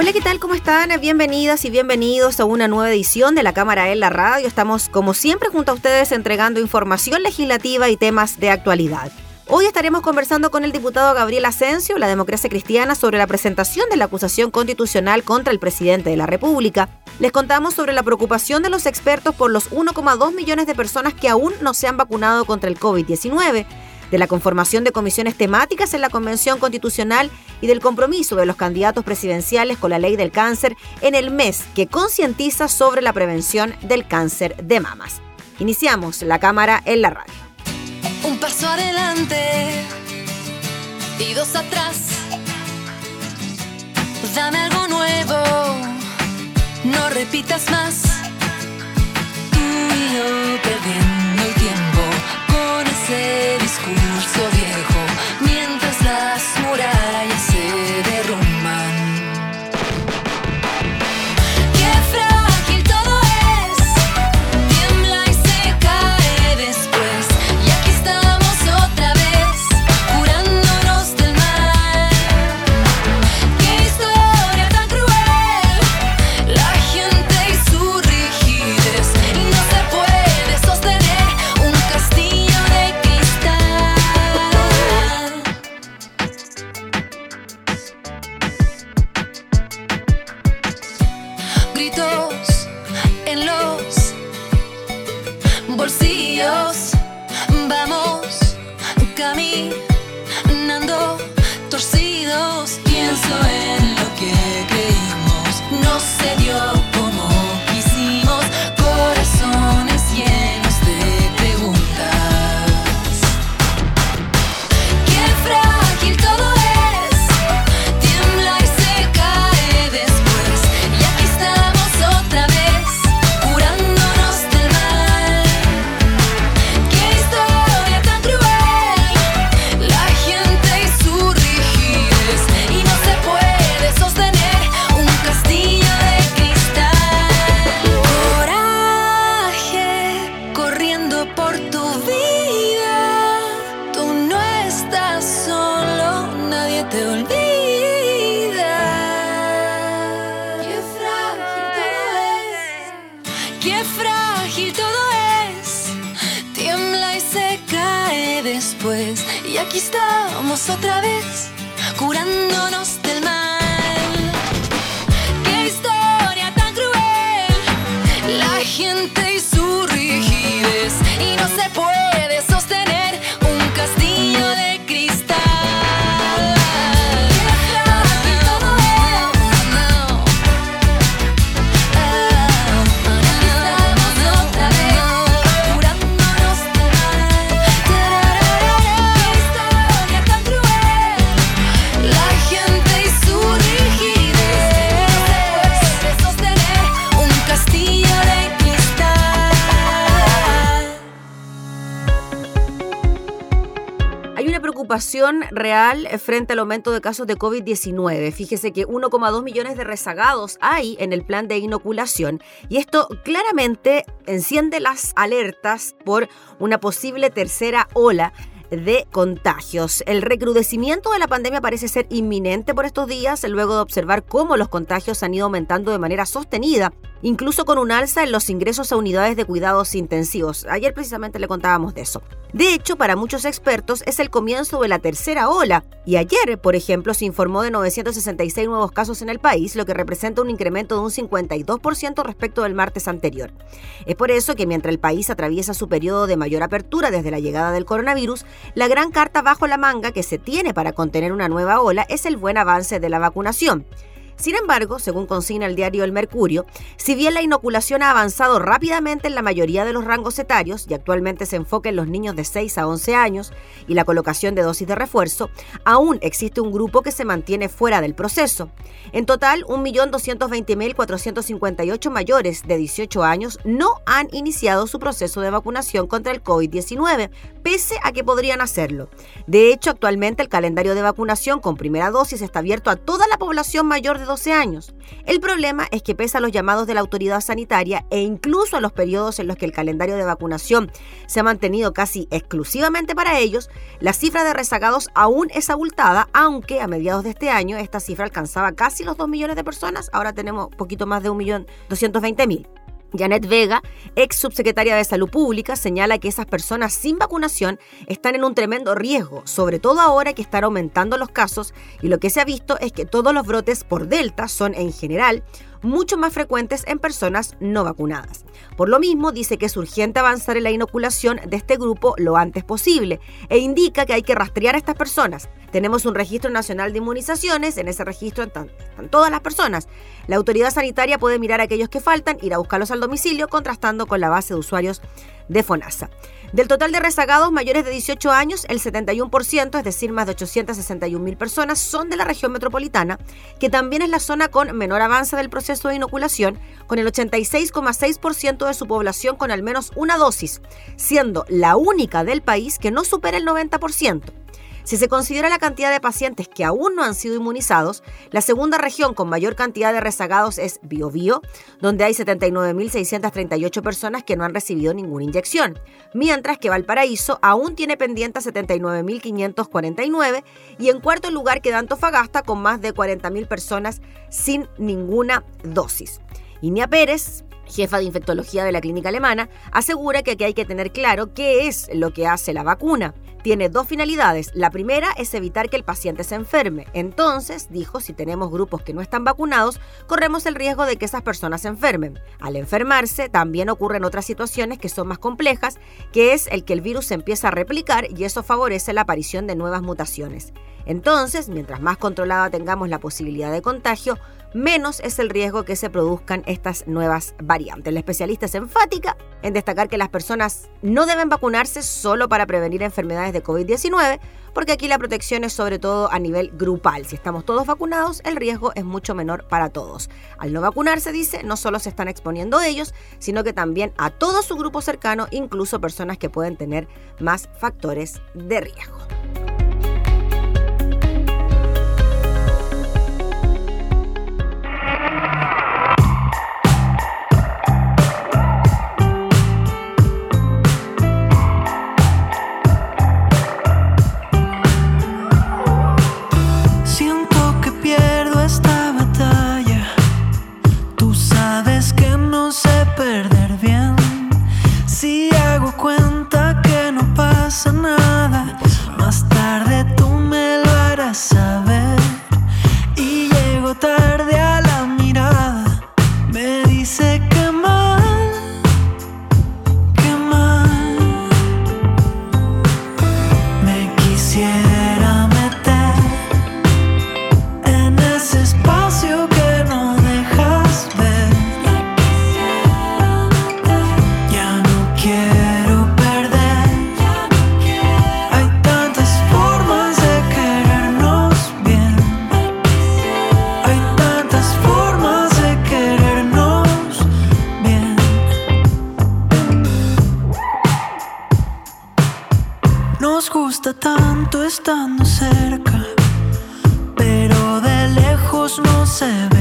Hola, ¿qué tal? ¿Cómo están? Bienvenidas y bienvenidos a una nueva edición de la Cámara en la Radio. Estamos, como siempre, junto a ustedes entregando información legislativa y temas de actualidad. Hoy estaremos conversando con el diputado Gabriel Asensio, la democracia cristiana, sobre la presentación de la acusación constitucional contra el presidente de la República. Les contamos sobre la preocupación de los expertos por los 1,2 millones de personas que aún no se han vacunado contra el COVID-19 de la conformación de comisiones temáticas en la Convención Constitucional y del compromiso de los candidatos presidenciales con la ley del cáncer en el mes que concientiza sobre la prevención del cáncer de mamas. Iniciamos la cámara en la radio un paso adelante atrás. Dame algo nuevo, no repitas más. Con ese aquí estamos otra vez, curándonos real frente al aumento de casos de COVID-19. Fíjese que 1,2 millones de rezagados hay en el plan de inoculación y esto claramente enciende las alertas por una posible tercera ola de contagios. El recrudecimiento de la pandemia parece ser inminente por estos días, luego de observar cómo los contagios han ido aumentando de manera sostenida, incluso con un alza en los ingresos a unidades de cuidados intensivos. Ayer precisamente le contábamos de eso. De hecho, para muchos expertos es el comienzo de la tercera ola, y ayer, por ejemplo, se informó de 966 nuevos casos en el país, lo que representa un incremento de un 52% respecto del martes anterior. Es por eso que mientras el país atraviesa su periodo de mayor apertura desde la llegada del coronavirus, la gran carta bajo la manga que se tiene para contener una nueva ola es el buen avance de la vacunación. Sin embargo, según consigna el diario El Mercurio, si bien la inoculación ha avanzado rápidamente en la mayoría de los rangos etarios y actualmente se enfoca en los niños de 6 a 11 años y la colocación de dosis de refuerzo, aún existe un grupo que se mantiene fuera del proceso. En total, 1.220.458 mayores de 18 años no han iniciado su proceso de vacunación contra el COVID-19, pese a que podrían hacerlo. De hecho, actualmente el calendario de vacunación con primera dosis está abierto a toda la población mayor de 12 años. El problema es que pese a los llamados de la autoridad sanitaria e incluso a los periodos en los que el calendario de vacunación se ha mantenido casi exclusivamente para ellos, la cifra de rezagados aún es abultada, aunque a mediados de este año esta cifra alcanzaba casi los 2 millones de personas, ahora tenemos poquito más de 1.220.000. Janet Vega, ex subsecretaria de Salud Pública, señala que esas personas sin vacunación están en un tremendo riesgo, sobre todo ahora que están aumentando los casos y lo que se ha visto es que todos los brotes por Delta son en general mucho más frecuentes en personas no vacunadas. Por lo mismo, dice que es urgente avanzar en la inoculación de este grupo lo antes posible e indica que hay que rastrear a estas personas. Tenemos un registro nacional de inmunizaciones, en ese registro están, todas las personas. La autoridad sanitaria puede mirar a aquellos que faltan, ir a buscarlos al domicilio, contrastando con la base de usuarios de FONASA. Del total de rezagados mayores de 18 años, el 71%, es decir, más de 861 mil personas, son de la región metropolitana, que también es la zona con menor avance del proceso de inoculación, con el 86,6% de su población con al menos una dosis, siendo la única del país que no supera el 90%. Si se considera la cantidad de pacientes que aún no han sido inmunizados, la segunda región con mayor cantidad de rezagados es Biobío, donde hay 79.638 personas que no han recibido ninguna inyección, mientras que Valparaíso aún tiene pendiente 79.549 y en cuarto lugar queda Antofagasta con más de 40.000 personas sin ninguna dosis. Inia Pérez, jefa de infectología de la clínica alemana, asegura que aquí hay que tener claro qué es lo que hace la vacuna tiene dos finalidades. La primera es evitar que el paciente se enferme. Entonces, dijo, si tenemos grupos que no están vacunados, corremos el riesgo de que esas personas se enfermen. Al enfermarse, también ocurren otras situaciones que son más complejas, que es el que el virus se empieza a replicar y eso favorece la aparición de nuevas mutaciones. Entonces, mientras más controlada tengamos la posibilidad de contagio, menos es el riesgo que se produzcan estas nuevas variantes. La especialista es enfática en destacar que las personas no deben vacunarse solo para prevenir enfermedades de COVID-19, porque aquí la protección es sobre todo a nivel grupal. Si estamos todos vacunados, el riesgo es mucho menor para todos. Al no vacunarse, dice, no solo se están exponiendo ellos, sino que también a todo su grupo cercano, incluso personas que pueden tener más factores de riesgo. pero de lejos no se ve.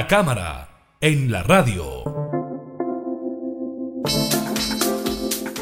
La cámara, en la radio.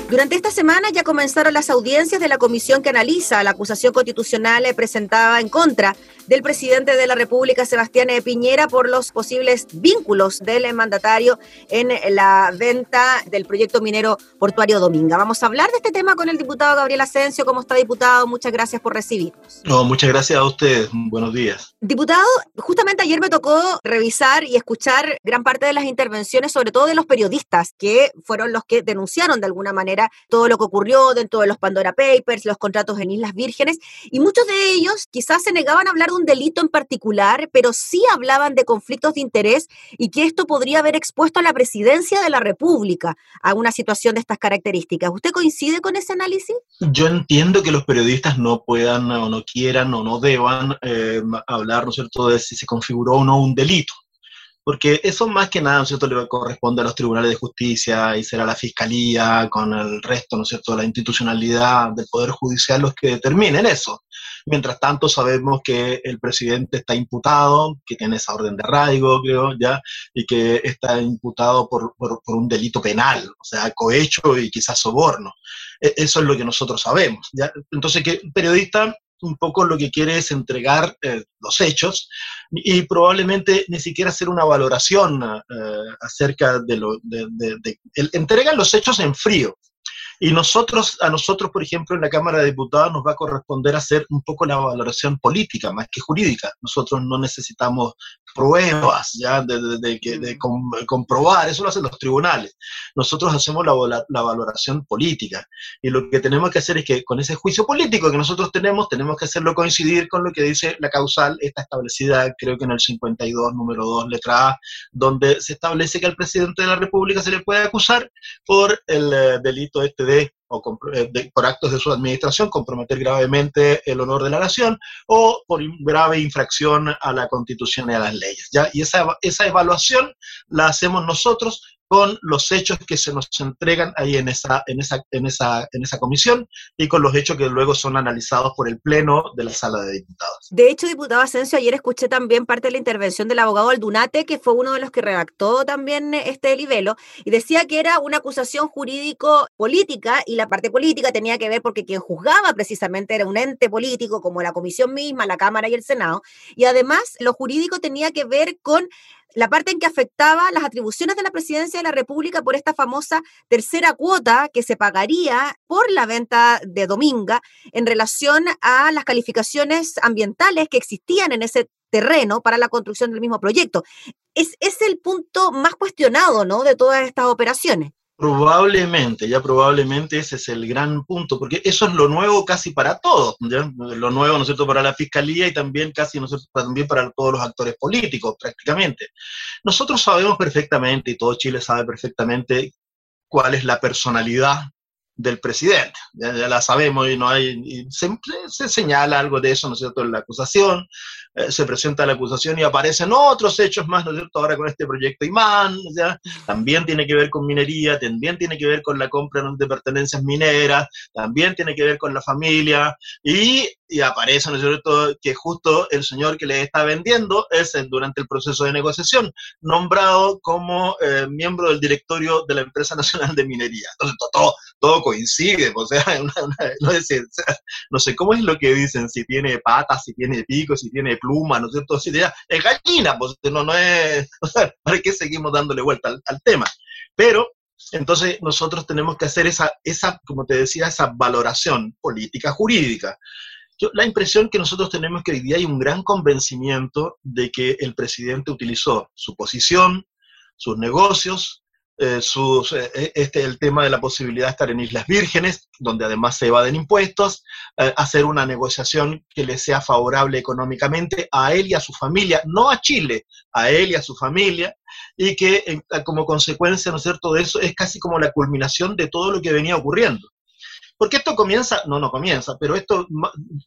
Durante esta semana ya comenzaron las audiencias de la comisión que analiza la acusación constitucional presentada en contra del presidente de la República, Sebastián Piñera, por los posibles vínculos del mandatario en la venta del proyecto minero portuario Dominga. Vamos a hablar de este tema con el diputado Gabriel Asensio. ¿Cómo está, diputado? Muchas gracias por recibirnos. No, muchas gracias a ustedes. Buenos días. Diputado, justamente ayer me tocó revisar y escuchar gran parte de las intervenciones, sobre todo de los periodistas, que fueron los que denunciaron de alguna manera todo lo que ocurrió dentro de los Pandora Papers, los contratos en Islas Vírgenes, y muchos de ellos quizás se negaban a hablar de un delito en particular, pero sí hablaban de conflictos de interés y que esto podría haber expuesto a la presidencia de la República a una situación de estas características. ¿Usted coincide con ese análisis? Yo entiendo que los periodistas no puedan o no quieran o no deban eh, hablar, ¿no es cierto?, de si se configuró o no un delito porque eso más que nada, ¿no es cierto?, le corresponde a los tribunales de justicia y será la fiscalía con el resto, ¿no es cierto?, la institucionalidad del Poder Judicial los que determinen eso. Mientras tanto, sabemos que el presidente está imputado, que tiene esa orden de arraigo, creo, ya, y que está imputado por, por, un delito penal, o sea, cohecho y quizás soborno. E, eso es lo que nosotros sabemos. ¿ya? Entonces, que el periodista un poco lo que quiere es entregar eh, los hechos y probablemente ni siquiera hacer una valoración eh, acerca de lo... De, entregan los hechos en frío. Y nosotros, a nosotros, por ejemplo, en la Cámara de Diputados nos va a corresponder hacer un poco la valoración política más que jurídica. Nosotros no necesitamos pruebas ya de, de, comprobar, eso lo hacen los tribunales. Nosotros hacemos la, la, valoración política. Y lo que tenemos que hacer es que con ese juicio político que nosotros tenemos, tenemos que hacerlo coincidir con lo que dice la causal, está establecida creo que en el 52, número 2, letra A, donde se establece que al presidente de la República se le puede acusar por el eh, delito este o eh, por actos de su administración comprometer gravemente el honor de la nación o por grave infracción a la constitución y a las leyes. ¿ya? Y esa, esa evaluación la hacemos nosotros con los hechos que se nos entregan ahí en esa, en esa, en esa, en esa comisión y con los hechos que luego son analizados por el Pleno de la Sala de Diputados. De hecho, diputado Asensio, ayer escuché también parte de la intervención del abogado Aldunate, que fue uno de los que redactó también este libelo, y decía que era una acusación jurídico-política y la parte política tenía que ver porque quien juzgaba precisamente era un ente político como la comisión misma, la Cámara y el Senado, y además lo jurídico tenía que ver con la parte en que afectaba las atribuciones de la presidencia de la República por esta famosa tercera cuota que se pagaría por la venta de Dominga en relación a las calificaciones ambientales que existían en ese terreno para la construcción del mismo proyecto. Es, es el punto más cuestionado ¿no? de todas estas operaciones. Probablemente, ya probablemente ese es el gran punto, porque eso es lo nuevo casi para todos, ¿ya? lo nuevo, ¿no es cierto?, para la fiscalía y también casi, ¿no es cierto?, también para todos los actores políticos, prácticamente. Nosotros sabemos perfectamente, y todo Chile sabe perfectamente, cuál es la personalidad del presidente. Ya, la sabemos y no hay, se, se, señala algo de eso, ¿no es cierto?, en la acusación, eh, se presenta la acusación y aparecen otros hechos más, ¿no es cierto?, ahora con este proyecto Imán, ¿ya? también tiene que ver con minería, también tiene que ver con la compra de pertenencias mineras, también tiene que ver con la familia, y, y aparece, ¿no es cierto?, que justo el señor que le está vendiendo es durante el proceso de negociación nombrado como eh, miembro del directorio de la Empresa Nacional de Minería. Entonces, todo, todo coincide, o sea, no, sé, no sé cómo es lo que dicen, si tiene patas, si tiene pico, si tiene pluma, ¿no es cierto? Si es gallina, pues no, no es, o sea, ¿para qué seguimos dándole vuelta al, tema? Pero entonces nosotros tenemos que hacer esa, esa, como te decía, esa valoración política jurídica. Yo, la impresión que nosotros tenemos que hoy día hay un gran convencimiento de que el presidente utilizó su posición, sus negocios, eh, sus, eh, eh, este, el tema de la posibilidad de estar en Islas Vírgenes, donde además se evaden impuestos, hacer una negociación que le sea favorable económicamente a él y a su familia, no a Chile, a él y a su familia, y que como consecuencia, ¿no es cierto?, de eso es casi como la culminación de todo lo que venía ocurriendo. Porque esto comienza, no, no comienza, pero esto,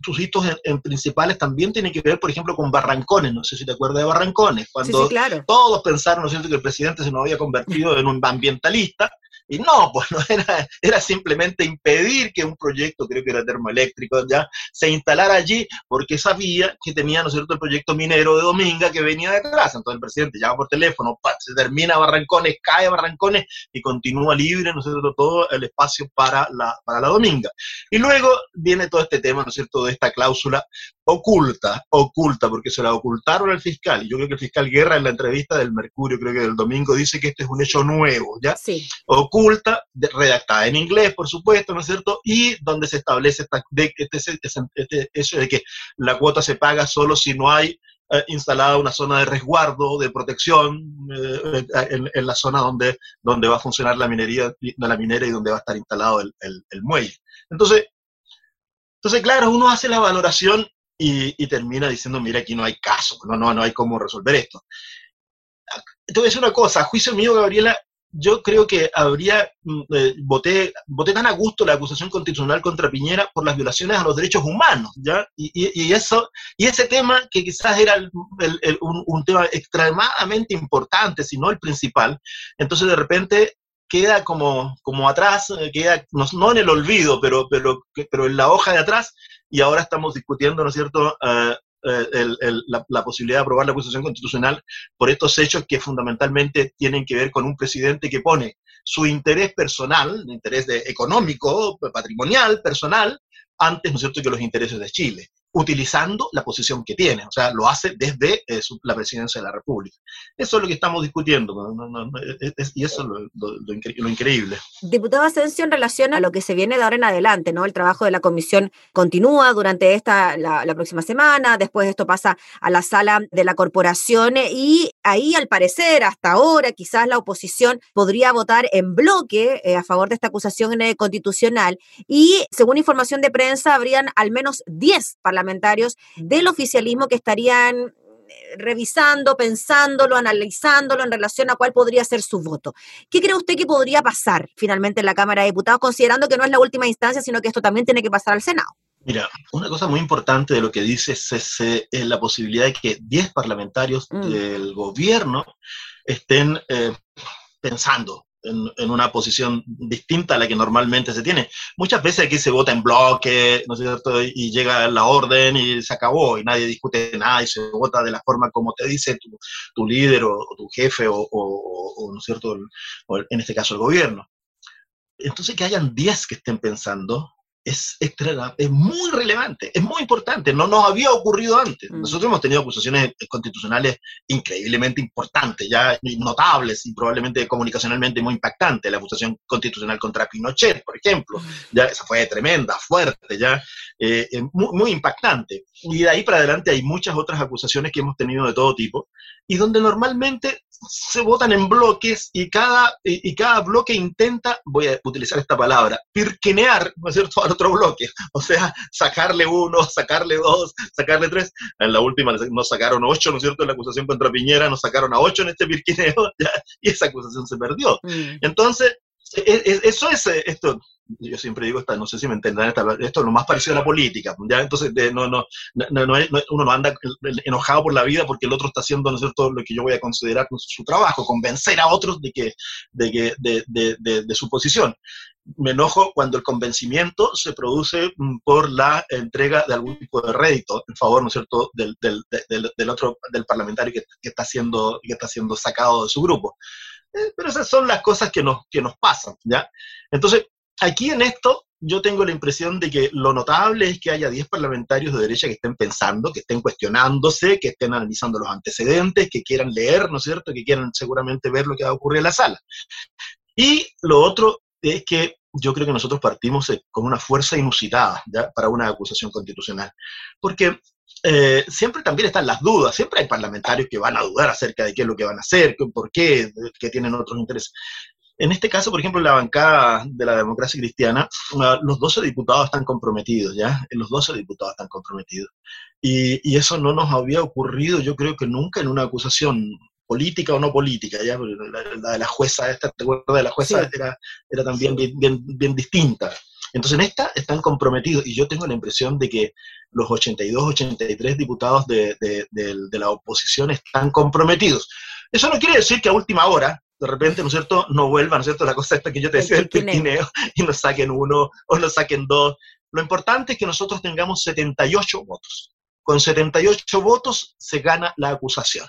sus hitos en, principales también tienen que ver, por ejemplo, con Barrancones, no sé si te acuerdas de Barrancones, cuando todos pensaron, ¿no es cierto?, que el presidente se nos había convertido en un ambientalista, Y no, pues no era, era simplemente impedir que un proyecto, creo que era termoeléctrico, ya se instalara allí, porque sabía que tenía, ¿no es cierto?, el proyecto minero de Dominga que venía de atrás. Entonces el presidente llama por teléfono, se termina Barrancones, cae Barrancones y continúa libre, ¿no es cierto?, todo el espacio para la, para la Dominga. Y luego viene todo este tema, ¿no es cierto?, de esta cláusula oculta, oculta, porque se la ocultaron al fiscal. Yo creo que el fiscal Guerra en la entrevista del Mercurio, creo que del domingo, dice que este es un hecho nuevo, ¿ya? Sí. Oculta, redactada en inglés, por supuesto, ¿no es cierto? Y donde se establece esta, este, este, eso de que la cuota se paga solo si no hay eh, instalada una zona de resguardo, de protección eh, en, en, la zona donde, donde va a funcionar la minería, la minera y donde va a estar instalado el, el, el muelle. Entonces, entonces, claro, uno hace la valoración y, y, termina diciendo, mira, aquí no hay caso, no, no, no hay cómo resolver esto. Te voy decir una cosa, a juicio mío, Gabriela, yo creo que habría, eh, voté, voté tan a gusto la acusación constitucional contra Piñera por las violaciones a los derechos humanos, ¿ya? Y, y, y eso, y ese tema que quizás era el, el, el, un, un, tema extremadamente importante, si no el principal, entonces de repente queda como, como atrás, eh, queda no, no en el olvido, pero, pero, pero en la hoja de atrás, y ahora estamos discutiendo, ¿no es cierto?, uh, el, el, la, posibilidad de aprobar la acusación constitucional por estos hechos que fundamentalmente tienen que ver con un presidente que pone su interés personal, interés económico, patrimonial, personal, antes, ¿no es cierto?, que los intereses de Chile utilizando la posición que tiene, o sea, lo hace desde eh, su, la presidencia de la República. Eso es lo que estamos discutiendo, y eso es lo, lo, lo, incre lo, increíble. Diputado Asensio, en relación a lo que se viene de ahora en adelante, ¿no? El trabajo de la comisión continúa durante esta, la, próxima semana, después esto pasa a la sala de la corporación y ahí, al parecer, hasta ahora, quizás la oposición podría votar en bloque eh, a favor de esta acusación eh, constitucional y, según información de prensa, habrían al menos 10 parlamentarios parlamentarios del oficialismo que estarían eh, revisando, pensándolo, analizándolo en relación a cuál podría ser su voto. ¿Qué cree usted que podría pasar finalmente en la Cámara de Diputados, considerando que no es la última instancia, sino que esto también tiene que pasar al Senado? Mira, una cosa muy importante de lo que dice CC es la posibilidad de que 10 parlamentarios mm. del gobierno estén eh, pensando en, en, una posición distinta a la que normalmente se tiene. Muchas veces aquí se vota en bloque, ¿no es cierto? Y llega la orden y se acabó y nadie discute nada y se vota de la forma como te dice tu, tu líder o, o, tu jefe o, o, o ¿no es cierto? O en este caso el gobierno. Entonces que hayan 10 que estén pensando es, extra, es muy relevante, es muy importante, no nos había ocurrido antes. Mm. Nosotros hemos tenido acusaciones constitucionales increíblemente importantes, ya notables y probablemente comunicacionalmente muy impactantes. La acusación constitucional contra Pinochet, por ejemplo, mm. ya esa fue tremenda, fuerte, ya eh, muy, muy impactante. Y de ahí para adelante hay muchas otras acusaciones que hemos tenido de todo tipo y donde normalmente se votan en bloques y cada, y, cada bloque intenta, voy a utilizar esta palabra, pirquinear, ¿no es cierto?, al otro bloque. O sea, sacarle uno, sacarle dos, sacarle tres. En la última nos sacaron ocho, ¿no es cierto?, en la acusación contra Piñera, nos sacaron a ocho en este pirquineo, ¿ya? y esa acusación se perdió. Mm. Entonces, eso es esto yo siempre digo no sé si me entenderán esto es lo más parecido a la política ya entonces no, no, no, no, uno no anda enojado por la vida porque el otro está haciendo no es cierto lo que yo voy a considerar su trabajo convencer a otros de que de, que, de, su posición me enojo cuando el convencimiento se produce por la entrega de algún tipo de rédito en favor, ¿no es cierto?, del, del, del, del otro, del parlamentario que, que, está siendo, que está siendo sacado de su grupo. Pero esas son las cosas que nos, que nos pasan, ¿ya? Entonces, aquí en esto yo tengo la impresión de que lo notable es que haya 10 parlamentarios de derecha que estén pensando, que estén cuestionándose, que estén analizando los antecedentes, que quieran leer, ¿no es cierto?, que quieran seguramente ver lo que va a ocurrir en la sala. Y lo otro es que yo creo que nosotros partimos eh, con una fuerza inusitada ¿ya? para una acusación constitucional. Porque eh, siempre también están las dudas, siempre hay parlamentarios que van a dudar acerca de qué es lo que van a hacer, por qué, que tienen otros intereses. En este caso, por ejemplo, en la bancada de la democracia cristiana, los 12 diputados están comprometidos, ¿ya? Los 12 diputados están comprometidos. Y, y, eso no nos había ocurrido, yo creo que nunca en una acusación política o no política, ¿ya? La, la de la jueza, esta, ¿te acuerdas de la jueza? Sí. Era, era también bien, bien, bien distinta. Entonces en esta están comprometidos y yo tengo la impresión de que los 82, 83 diputados de, de, de, de la oposición están comprometidos. Eso no quiere decir que a última hora de repente, ¿no es cierto?, no vuelva, ¿no es cierto?, la cosa esta que yo te decía del tineo y nos saquen uno o nos saquen dos. Lo importante es que nosotros tengamos 78 votos. Con 78 votos se gana la acusación.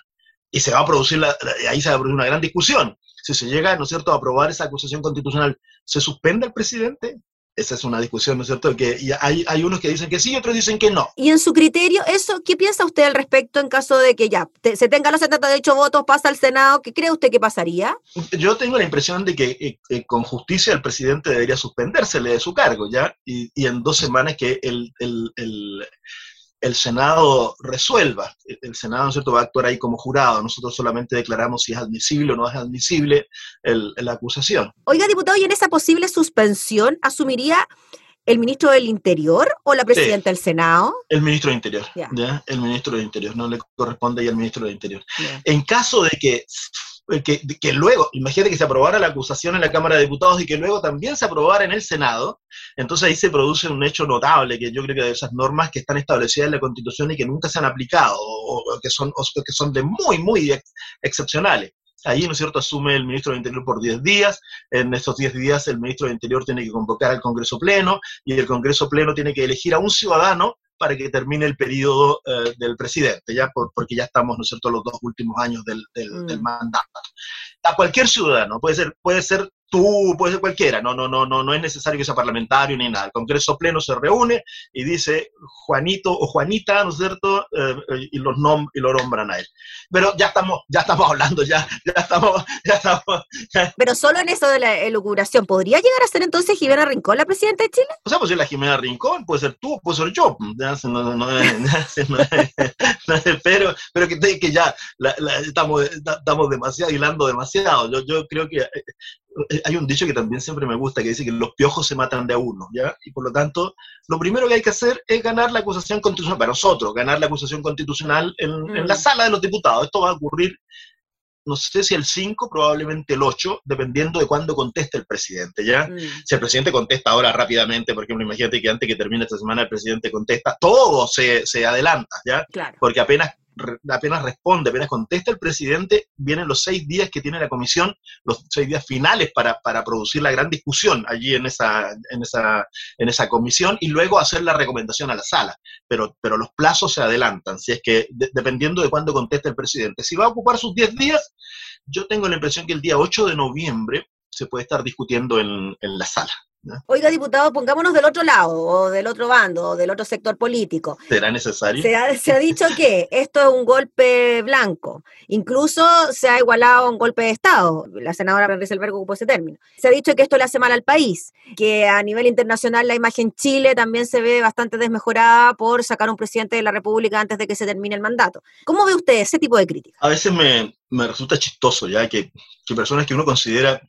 Y se va a producir, la, ahí se va a producir una gran discusión. Si se llega, ¿no es cierto?, a aprobar esa acusación constitucional, ¿se suspende al presidente? Esa es una discusión, ¿no es cierto? Que hay, hay unos que dicen que sí y otros dicen que no. Y en su criterio, eso, ¿qué piensa usted al respecto en caso de que ya se tengan los 78 votos, pasa al Senado? ¿Qué cree usted que pasaría? Yo tengo la impresión de que eh, eh, con justicia el presidente debería suspendérsele de su cargo, ¿ya? Y, y en dos semanas que el, el, el el Senado resuelva. El Senado, ¿no es cierto?, va a actuar ahí como jurado. Nosotros solamente declaramos si es admisible o no es admisible la acusación. Oiga, diputado, ¿y en esa posible suspensión asumiría el ministro del Interior o la presidenta del Senado? El ministro del Interior, ¿ya? El ministro del Interior, no le corresponde ahí al ministro del Interior. En caso de que que, que, luego, imagínate que se aprobara la acusación en la Cámara de Diputados y que luego también se aprobara en el Senado, entonces ahí se produce un hecho notable, que yo creo que de esas normas que están establecidas en la Constitución y que nunca se han aplicado, o, que, son, que son de muy, muy excepcionales. Ahí, ¿no es cierto?, asume el ministro del Interior por 10 días. En estos 10 días el ministro del Interior tiene que convocar al Congreso Pleno y el Congreso Pleno tiene que elegir a un ciudadano para que termine el periodo eh, del presidente, ya porque ya estamos, ¿no es cierto?, los dos últimos años del, del mm. mandato. A cualquier ciudadano, puede ser, puede ser tú, puede ser cualquiera, no, no, no, no, no es necesario que sea parlamentario ni nada. El Congreso Pleno se reúne y dice Juanito o Juanita, ¿no es cierto? Eh, eh, y, los nom y lo nombran a él. Pero ya estamos, ya estamos hablando, ya, ya estamos, ya estamos. Pero solo en eso de la elucubración, ¿podría llegar a ser entonces Jimena Rincón la presidenta de Chile? O sea, puede ser la Jimena Rincón, puede ser tú, puede ser yo. pero, pero que, que ya estamos, estamos demasiado hilando demasiado. Yo, yo creo que eh, hay un dicho que también siempre me gusta, que dice que los piojos se matan de a uno, ¿ya? Y por lo tanto, lo primero que hay que hacer es ganar la acusación constitucional, para nosotros, ganar la acusación constitucional en, la mm. sala de los diputados. Esto va a ocurrir, no sé si el 5, probablemente el 8, dependiendo de cuándo conteste el presidente, ¿ya? Mm. Si el presidente contesta ahora rápidamente, porque imagínate que antes que termine esta semana el presidente contesta, todo se, se adelanta, ¿ya? Claro. Porque apenas apenas responde, apenas contesta el presidente, vienen los seis días que tiene la comisión, los seis días finales para, para producir la gran discusión allí en esa, en, esa, en esa comisión y luego hacer la recomendación a la sala. Pero, pero los plazos se adelantan, si es que dependiendo de cuándo conteste el presidente. Si va a ocupar sus diez días, yo tengo la impresión que el día 8 de noviembre se puede estar discutiendo en, en la sala. Oiga, diputado, pongámonos del otro lado, o del otro bando, o del otro sector político. ¿Será necesario? Se ha, dicho que esto es un golpe blanco. Incluso se ha igualado a un golpe de Estado. La senadora Bergo ocupó ese término. Se ha dicho que esto le hace mal al país, que a nivel internacional la imagen Chile también se ve bastante desmejorada por sacar un presidente de la República antes de que se termine el mandato. ¿Cómo ve usted ese tipo de crítica? A veces me, resulta chistoso ya que, que personas que uno considera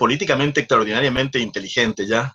políticamente extraordinariamente inteligente ya,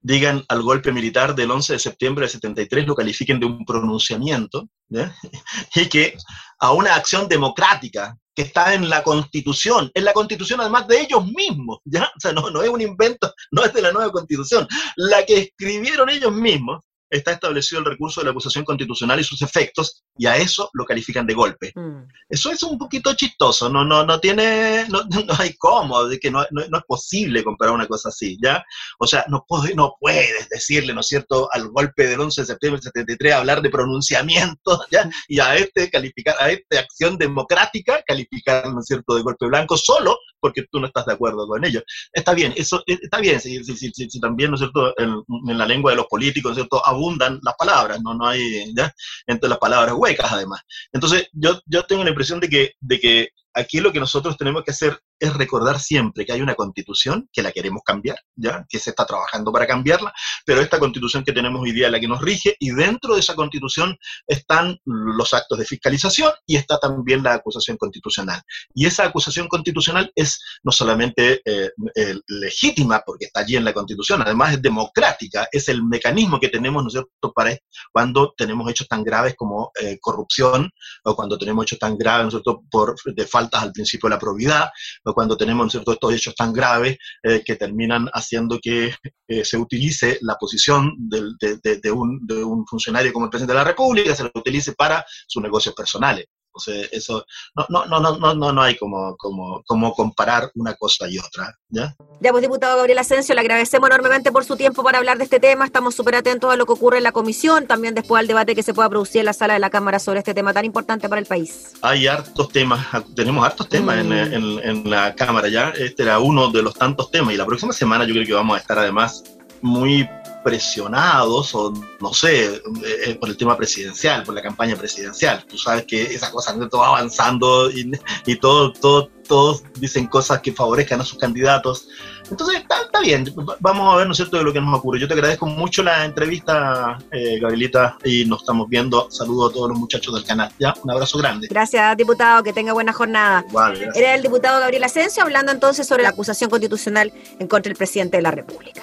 digan al golpe militar del 11 de septiembre de 73, lo califiquen de un pronunciamiento, y que a una acción democrática que está en la constitución, en la constitución además de ellos mismos, ¿ya? O sea, no, no es un invento, no es de la nueva constitución, la que escribieron ellos mismos, está establecido el recurso de la acusación constitucional y sus efectos, y a eso lo califican de golpe. Mm. Eso es un poquito chistoso, no, no, no tiene, no, no hay cómo, de que no, no, es posible comparar una cosa así, ¿ya? O sea, no, puede, no puedes decirle, ¿no es cierto?, al golpe del 11 de septiembre del 73, hablar de pronunciamiento, ¿ya? Y a este calificar, a esta acción democrática, calificar, ¿no es cierto?, de golpe blanco, solo porque tú no estás de acuerdo con ello. Está bien, eso eh, está bien, si, si, si, también, ¿no es cierto?, en, en, la lengua de los políticos, ¿no es cierto?, abundan las palabras, no, no hay, ¿ya? Entre las palabras huecas, además. Entonces, yo, yo tengo la impresión de que, de que aquí lo que nosotros tenemos que hacer es recordar siempre que hay una constitución que la queremos cambiar, ¿ya? que se está trabajando para cambiarla, pero esta constitución que tenemos hoy día es la que nos rige y dentro de esa constitución están los actos de fiscalización y está también la acusación constitucional. Y esa acusación constitucional es no solamente eh, legítima porque está allí en la constitución, además es democrática, es el mecanismo que tenemos, ¿no para cuando tenemos hechos tan graves como eh, corrupción o cuando tenemos hechos tan graves, ¿no por de faltas al principio de la probidad cuando tenemos ¿cierto? estos hechos tan graves eh, que terminan haciendo que eh, se utilice la posición de, un, de, un, funcionario como el presidente de la República, se lo utilice para sus negocios personales. O sea, eso no, no, no, no, no, no hay como, como, como comparar una cosa y otra. ¿ya? ya, pues diputado Gabriel Asensio, le agradecemos enormemente por su tiempo para hablar de este tema. Estamos súper atentos a lo que ocurre en la comisión, también después al debate que se pueda producir en la sala de la Cámara sobre este tema tan importante para el país. Hay hartos temas, tenemos hartos temas en, Mm. en- en la Cámara ya. Este era uno de los tantos temas y la próxima semana yo creo que vamos a estar además muy presionados o no sé, eh, por el tema presidencial, por la campaña presidencial. Tú sabes que esas cosas todo va avanzando y, y todo, todo, todos dicen cosas que favorezcan a sus candidatos. Entonces está, está bien, vamos a ver, ¿no es cierto?, de lo que nos ocurre. Yo te agradezco mucho la entrevista, eh, Gabrielita, y nos estamos viendo. Saludo a todos los muchachos del canal. Ya, un abrazo grande. Gracias, diputado, que tenga buena jornada. Era el diputado Gabriel Asensio hablando entonces sobre la acusación constitucional en contra del presidente de la República.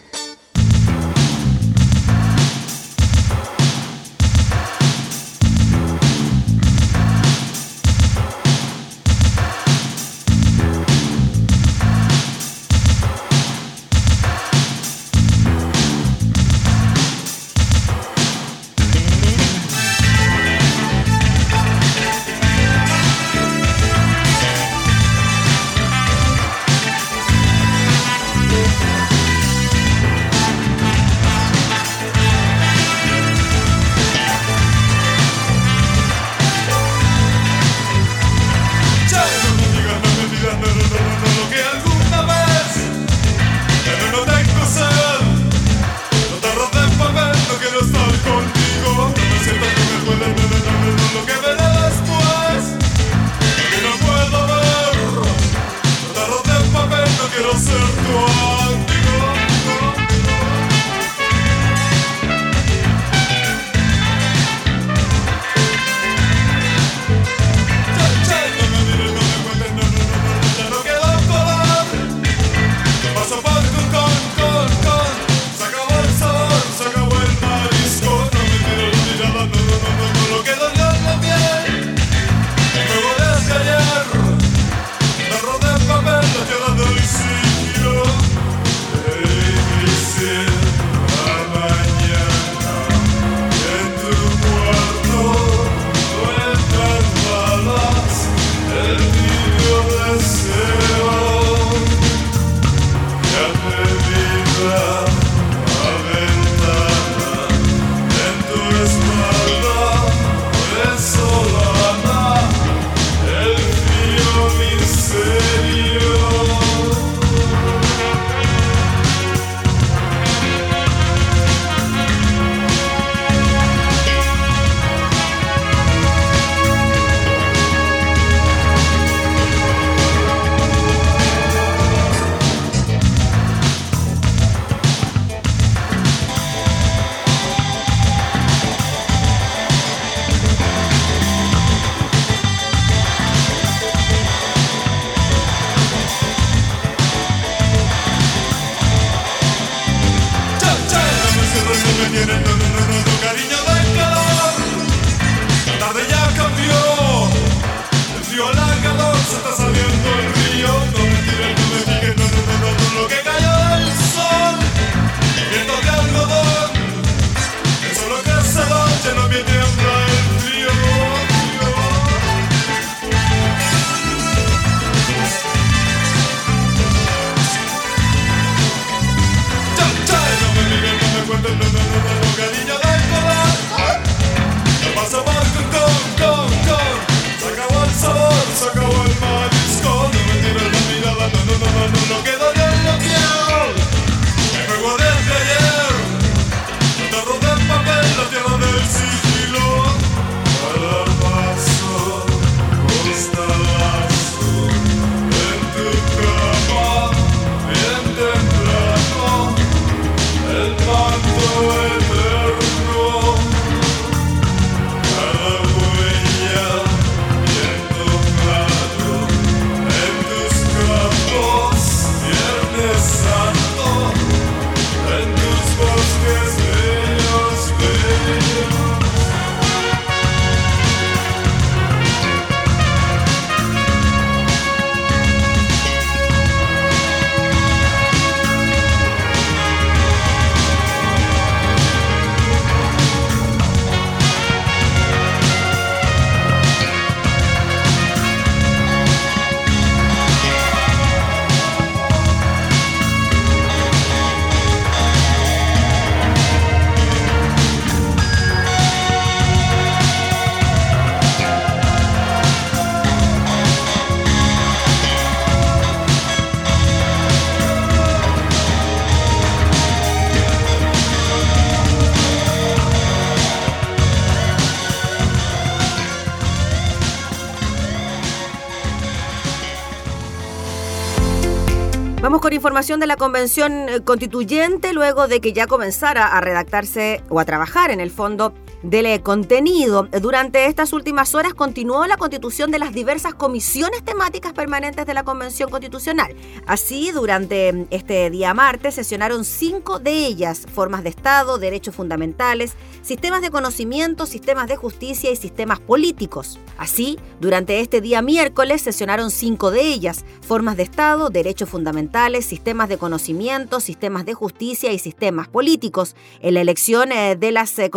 Vamos con información de la Convención eh, Constituyente luego de que ya comenzara a redactarse o a trabajar en el fondo del eh, contenido. Durante estas últimas horas continuó la constitución de las diversas comisiones temáticas permanentes de la Convención Constitucional. Así, durante mm, este día martes sesionaron cinco de ellas, formas de Estado, derechos fundamentales, sistemas de conocimiento, sistemas de justicia y sistemas políticos. Así, durante este día miércoles sesionaron cinco de ellas, formas de Estado, derechos fundamentales, sistemas de conocimiento, sistemas de justicia y sistemas políticos. En la elección eh, de las eh,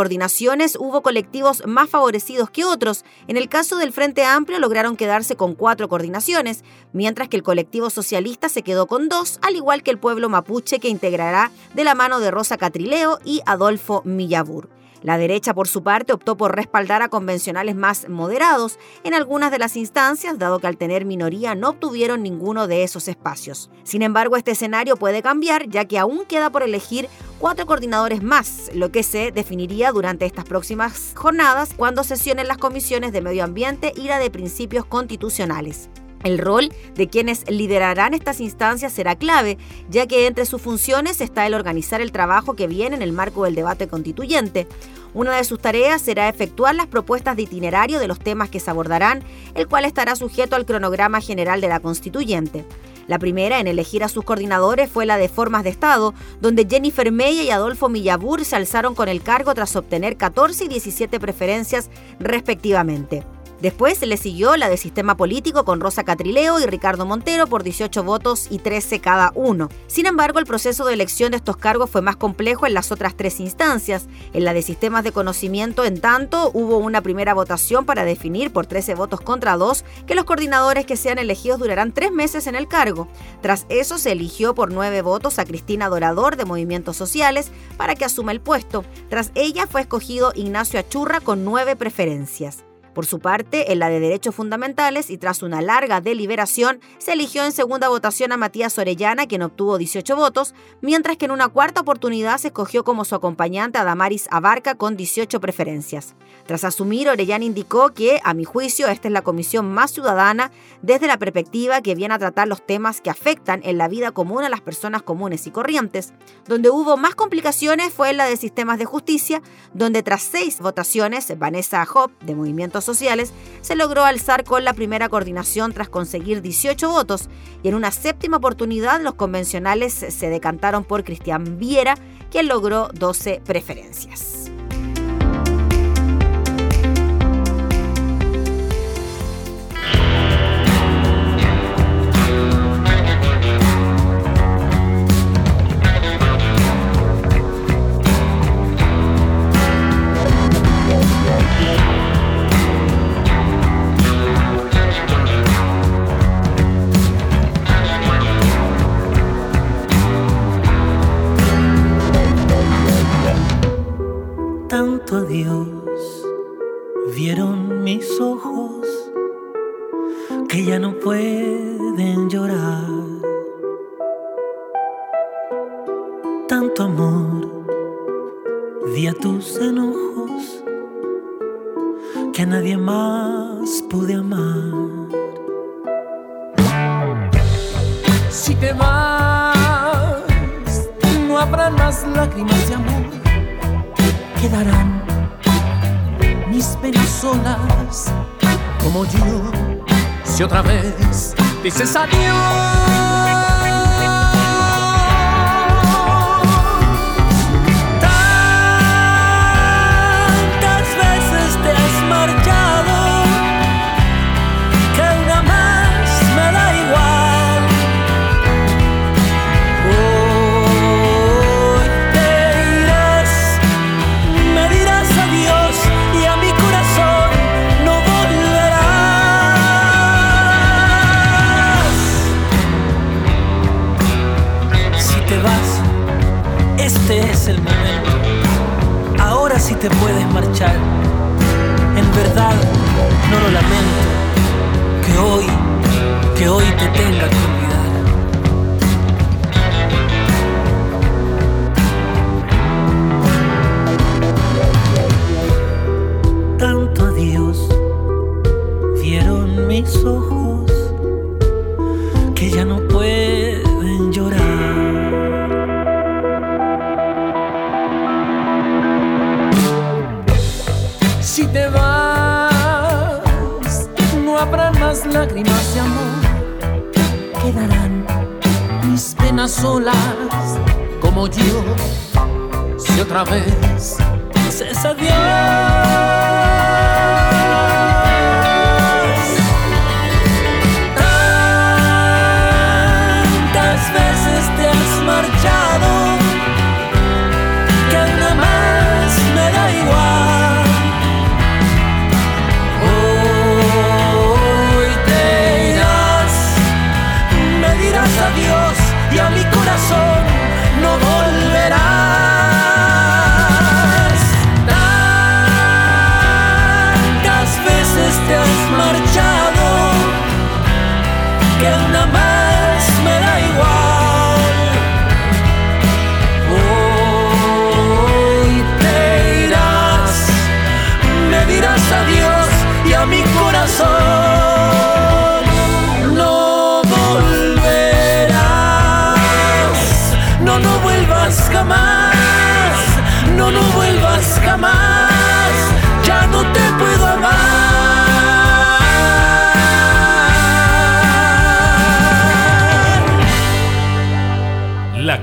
hubo colectivos más favorecidos que otros. En el caso del Frente Amplio lograron quedarse con cuatro coordinaciones, mientras que el colectivo socialista se quedó con dos, al igual que el pueblo mapuche que integrará de la mano de Rosa Catrileo y Adolfo Millabur. La derecha, por su parte, optó por respaldar a convencionales más moderados en algunas de las instancias, dado que al tener minoría no obtuvieron ninguno de esos espacios. Sin embargo, este escenario puede cambiar, ya que aún queda por elegir cuatro coordinadores más, lo que se definiría durante estas próximas jornadas cuando sesionen las comisiones de medio ambiente y la de principios constitucionales. El rol de quienes liderarán estas instancias será clave, ya que entre sus funciones está el organizar el trabajo que viene en el marco del debate constituyente. Una de sus tareas será efectuar las propuestas de itinerario de los temas que se abordarán, el cual estará sujeto al cronograma general de la constituyente. La primera en elegir a sus coordinadores fue la de Formas de Estado, donde Jennifer Meya y Adolfo Millabur se alzaron con el cargo tras obtener 14 y 17 preferencias respectivamente. Después le siguió la de Sistema Político con Rosa Catrileo y Ricardo Montero por 18 votos y 13 cada uno. Sin embargo, el proceso de elección de estos cargos fue más complejo en las otras tres instancias. En la de Sistemas de Conocimiento, en tanto, hubo una primera votación para definir por 13 votos contra 2 que los coordinadores que sean elegidos durarán tres meses en el cargo. Tras eso, se eligió por nueve votos a Cristina Dorador de Movimientos Sociales para que asuma el puesto. Tras ella fue escogido Ignacio Achurra con nueve preferencias. Por su parte, en la de Derechos Fundamentales y tras una larga deliberación, se eligió en segunda votación a Matías Orellana, quien obtuvo 18 votos, mientras que en una cuarta oportunidad se escogió como su acompañante a Damaris Abarca con 18 preferencias. Tras asumir, Orellana indicó que, a mi juicio, esta es la comisión más ciudadana desde la perspectiva que viene a tratar los temas que afectan en la vida común a las personas comunes y corrientes. Donde hubo más complicaciones fue en la de sistemas de justicia, donde tras seis votaciones, Vanessa Hop, de Movimiento sociales, se logró alzar con la primera coordinación tras conseguir 18 votos y en una séptima oportunidad los convencionales se decantaron por Cristian Viera, quien logró 12 preferencias.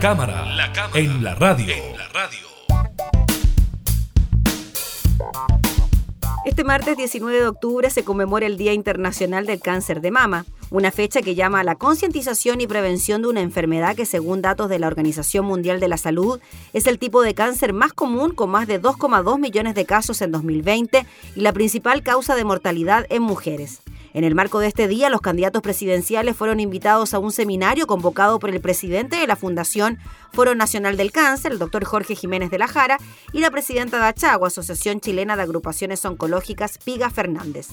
Cámara, en la radio. Este martes 19 de octubre se conmemora el Día Internacional del Cáncer de Mama, una fecha que llama a la concientización y prevención de una enfermedad que según datos de la Organización Mundial de la Salud es el tipo de cáncer más común con más de 2,2 millones de casos en 2020 y la principal causa de mortalidad en mujeres. En el marco de este día, los candidatos presidenciales fueron invitados a un seminario convocado por el presidente de la Fundación Foro Nacional del Cáncer, el doctor Jorge Jiménez de la Jara, y la presidenta de Achagua, Asociación Chilena de Agrupaciones Oncológicas, Piga Fernández.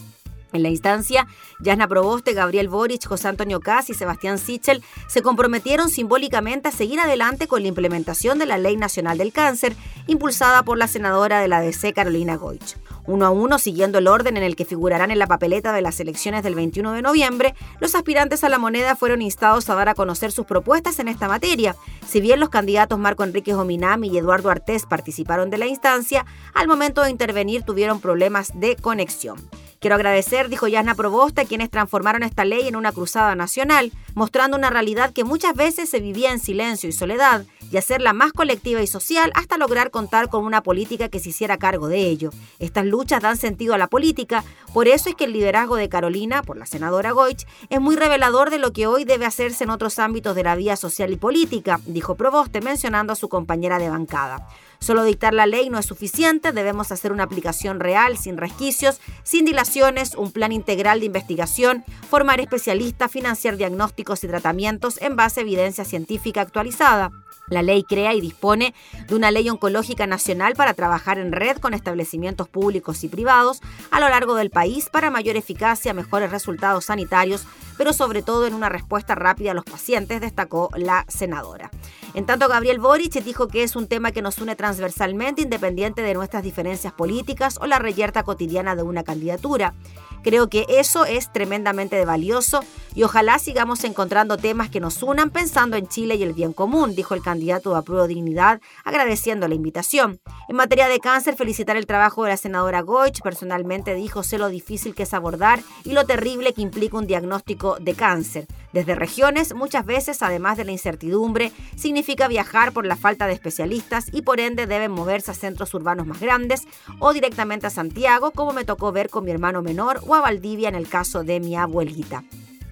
En la instancia, Yasna Proboste, Gabriel Boric, José Antonio Cas y Sebastián Sichel se comprometieron simbólicamente a seguir adelante con la implementación de la Ley Nacional del Cáncer, impulsada por la senadora de la DC, Carolina Goich. Uno a uno, siguiendo el orden en el que figurarán en la papeleta de las elecciones del 21 de noviembre, los aspirantes a la moneda fueron instados a dar a conocer sus propuestas en esta materia. Si bien los candidatos Marco Enrique Ominami y Eduardo Artés participaron de la instancia, al momento de intervenir tuvieron problemas de conexión. Quiero agradecer, dijo Yasna Proboste, quienes transformaron esta ley en una cruzada nacional, mostrando una realidad que muchas veces se vivía en silencio y soledad, y hacerla más colectiva y social hasta lograr contar con una política que se hiciera cargo de ello. Estas luchas dan sentido a la política, por eso es que el liderazgo de Carolina, por la senadora Goich, es muy revelador de lo que hoy debe hacerse en otros ámbitos de la vía social y política, dijo Proboste mencionando a su compañera de bancada. Solo dictar la ley no es suficiente, debemos hacer una aplicación real, sin resquicios, sin dilaciones, un plan integral de investigación, formar especialistas, financiar diagnósticos y tratamientos en base a evidencia científica actualizada. La ley crea y dispone de una ley oncológica nacional para trabajar en red con establecimientos públicos y privados a lo largo del país para mayor eficacia, mejores resultados sanitarios, pero sobre todo en una respuesta rápida a los pacientes, destacó la senadora. En tanto, Gabriel Boric dijo que es un tema que nos une transversalmente, independiente de nuestras diferencias políticas o la reyerta cotidiana de una candidatura. Creo que eso es tremendamente valioso y ojalá sigamos encontrando temas que nos unan pensando en Chile y el bien común, dijo el candidato a Prueba Dignidad, agradeciendo la invitación. En materia de cáncer, felicitar el trabajo de la senadora Goich. Personalmente dijo sé lo difícil que es abordar y lo terrible que implica un diagnóstico de cáncer. Desde regiones, muchas veces, además de la incertidumbre, significa viajar por la falta de especialistas y por ende deben moverse a centros urbanos más grandes o directamente a Santiago, como me tocó ver con mi hermano menor, a Valdivia en el caso de mi abuelita.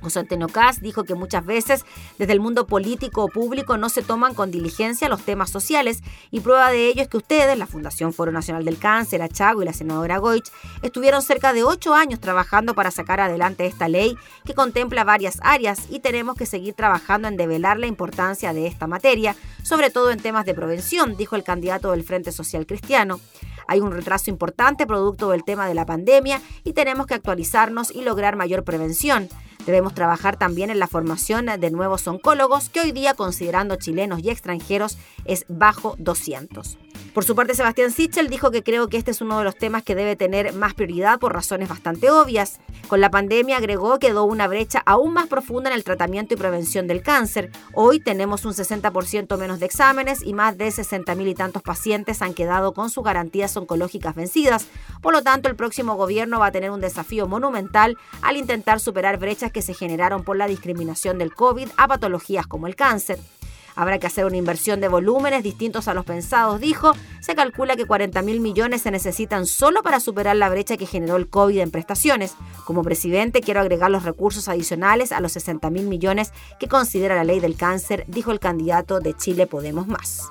José Antonio dijo que muchas veces desde el mundo político o público no se toman con diligencia los temas sociales y prueba de ello es que ustedes, la Fundación Foro Nacional del Cáncer, Achago y la senadora Goich, estuvieron cerca de ocho años trabajando para sacar adelante esta ley que contempla varias áreas y tenemos que seguir trabajando en develar la importancia de esta materia, sobre todo en temas de prevención, dijo el candidato del Frente Social Cristiano. Hay un retraso importante producto del tema de la pandemia y tenemos que actualizarnos y lograr mayor prevención. Debemos trabajar también en la formación de nuevos oncólogos, que hoy día, considerando chilenos y extranjeros, es bajo 200. Por su parte, Sebastián Sichel dijo que creo que este es uno de los temas que debe tener más prioridad por razones bastante obvias. Con la pandemia, agregó, quedó una brecha aún más profunda en el tratamiento y prevención del cáncer. Hoy tenemos un 60% menos de exámenes y más de 60.000 y tantos pacientes han quedado con sus garantías oncológicas vencidas. Por lo tanto, el próximo gobierno va a tener un desafío monumental al intentar superar brechas que se generaron por la discriminación del COVID a patologías como el cáncer. Habrá que hacer una inversión de volúmenes distintos a los pensados, dijo. Se calcula que 40 mil millones se necesitan solo para superar la brecha que generó el COVID en prestaciones. Como presidente, quiero agregar los recursos adicionales a los 60 mil millones que considera la ley del cáncer, dijo el candidato de Chile Podemos Más.